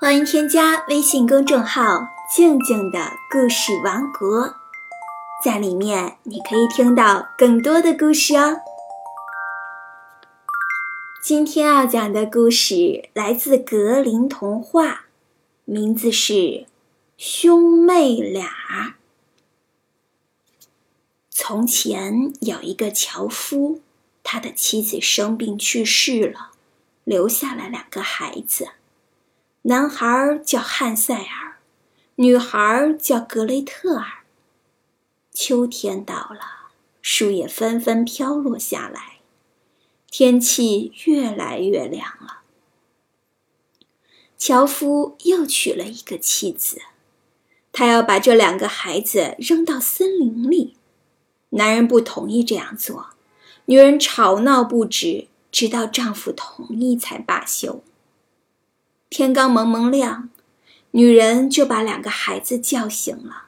欢迎添加微信公众号“静静的故事王国”，在里面你可以听到更多的故事哦。今天要讲的故事来自格林童话，名字是《兄妹俩》。从前有一个樵夫，他的妻子生病去世了，留下了两个孩子。男孩叫汉塞尔，女孩叫格雷特尔。秋天到了，树叶纷纷飘落下来，天气越来越凉了。樵夫又娶了一个妻子，他要把这两个孩子扔到森林里。男人不同意这样做，女人吵闹不止，直到丈夫同意才罢休。天刚蒙蒙亮，女人就把两个孩子叫醒了。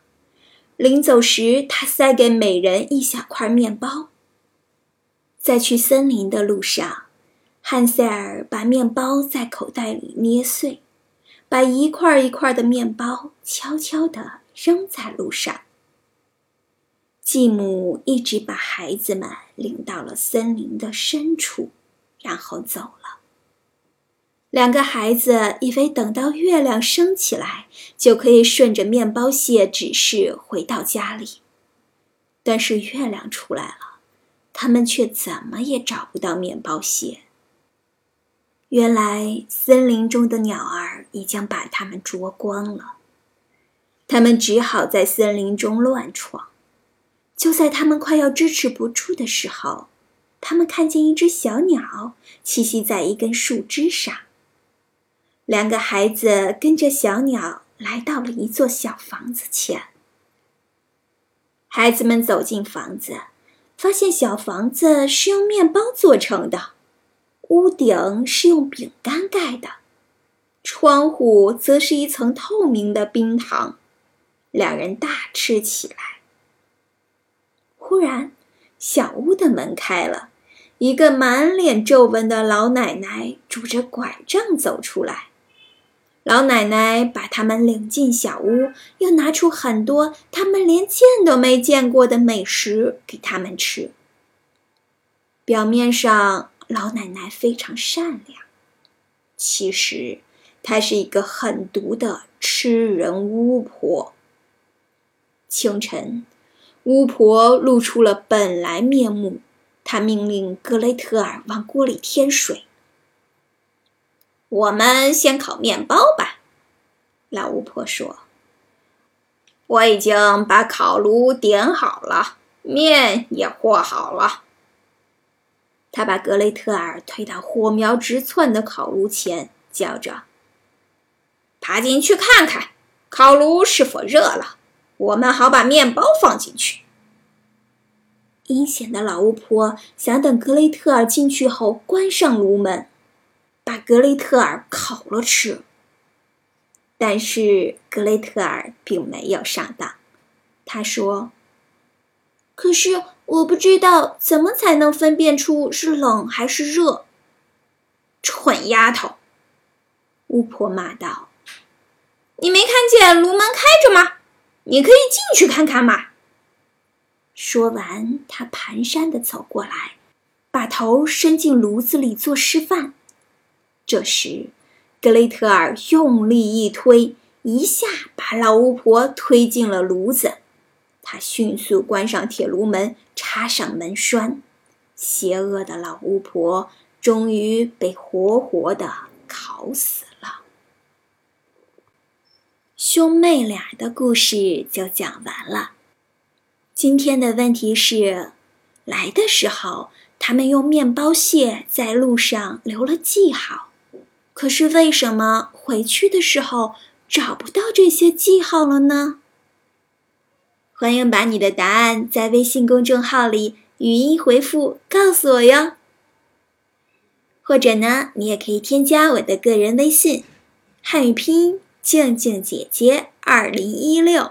临走时，她塞给每人一小块面包。在去森林的路上，汉塞尔把面包在口袋里捏碎，把一块一块的面包悄悄地扔在路上。继母一直把孩子们领到了森林的深处，然后走了。两个孩子以为等到月亮升起来，就可以顺着面包屑指示回到家里。但是月亮出来了，他们却怎么也找不到面包屑。原来森林中的鸟儿已经把它们啄光了，他们只好在森林中乱闯。就在他们快要支持不住的时候，他们看见一只小鸟栖息在一根树枝上。两个孩子跟着小鸟来到了一座小房子前。孩子们走进房子，发现小房子是用面包做成的，屋顶是用饼干盖的，窗户则是一层透明的冰糖。两人大吃起来。忽然，小屋的门开了，一个满脸皱纹的老奶奶拄着拐杖走出来。老奶奶把他们领进小屋，又拿出很多他们连见都没见过的美食给他们吃。表面上，老奶奶非常善良，其实她是一个狠毒的吃人巫婆。清晨，巫婆露出了本来面目，她命令格雷特尔往锅里添水。我们先烤面包吧，老巫婆说。我已经把烤炉点好了，面也和好了。他把格雷特尔推到火苗直窜的烤炉前，叫着：“爬进去看看，烤炉是否热了，我们好把面包放进去。”阴险的老巫婆想等格雷特尔进去后关上炉门。把格雷特尔烤了吃，但是格雷特尔并没有上当。他说：“可是我不知道怎么才能分辨出是冷还是热。”蠢丫头！巫婆骂道：“你没看见炉门开着吗？你可以进去看看嘛。”说完，她蹒跚的走过来，把头伸进炉子里做示范。这时，格雷特尔用力一推，一下把老巫婆推进了炉子。他迅速关上铁炉门，插上门栓。邪恶的老巫婆终于被活活的烤死了。兄妹俩的故事就讲完了。今天的问题是：来的时候，他们用面包屑在路上留了记号。可是为什么回去的时候找不到这些记号了呢？欢迎把你的答案在微信公众号里语音回复告诉我哟。或者呢，你也可以添加我的个人微信，汉语拼音静静姐姐二零一六，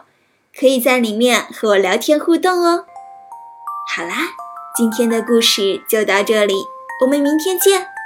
可以在里面和我聊天互动哦。好啦，今天的故事就到这里，我们明天见。